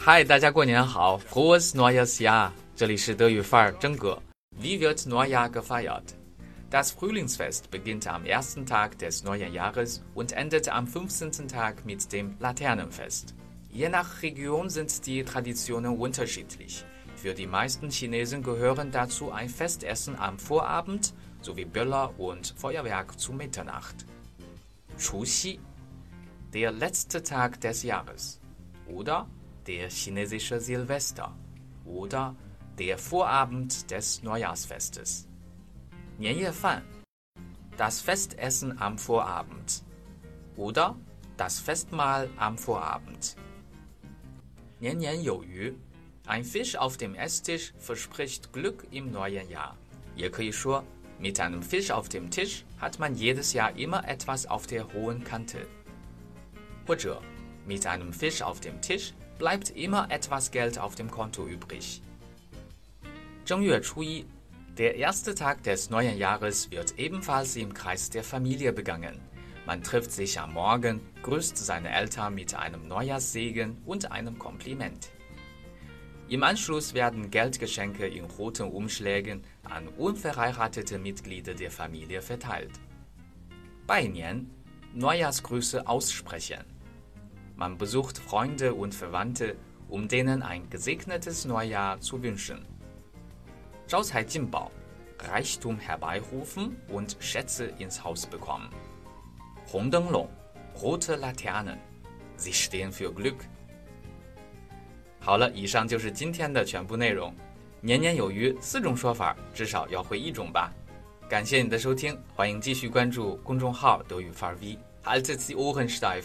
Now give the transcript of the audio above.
嗨，大家过年好！Frohes neues Jahr！这里是德语范儿真哥。Wie wird Neujahr gefeiert? Das Frühlingsfest beginnt am ersten Tag des neuen Jahres und endet am 15. Tag mit dem Laternenfest. Je nach Region sind die Traditionen unterschiedlich. Für die meisten Chinesen gehören dazu ein Festessen am Vorabend sowie Böller und Feuerwerk zu Mitternacht. Chuxi, der letzte Tag des Jahres. Oder der chinesische Silvester oder der Vorabend des Neujahrsfestes. Das Festessen am Vorabend oder das Festmahl am Vorabend. Ein Fisch auf dem Esstisch verspricht Glück im neuen Jahr. Ihr könnt mit einem Fisch auf dem Tisch hat man jedes Jahr immer etwas auf der hohen Kante. 或者 mit einem Fisch auf dem Tisch bleibt immer etwas Geld auf dem Konto übrig. 正月初一, der erste Tag des neuen Jahres wird ebenfalls im Kreis der Familie begangen. Man trifft sich am Morgen, grüßt seine Eltern mit einem Neujahrssegen und einem Kompliment. Im Anschluss werden Geldgeschenke in roten Umschlägen an unverheiratete Mitglieder der Familie verteilt. Bei Nian Neujahrsgrüße aussprechen. Man besucht Freunde und Verwandte, um denen ein gesegnetes Neujahr zu wünschen. 招财进宝, Reichtum herbeirufen und Schätze ins Haus bekommen. 红灯笼, rote Laternen, sie stehen für Glück. 好了，以上就是今天的全部内容。年年有余，四种说法，至少要会一种吧。感谢你的收听，欢迎继续关注公众号德语范儿 V，haltet die Ohren steif。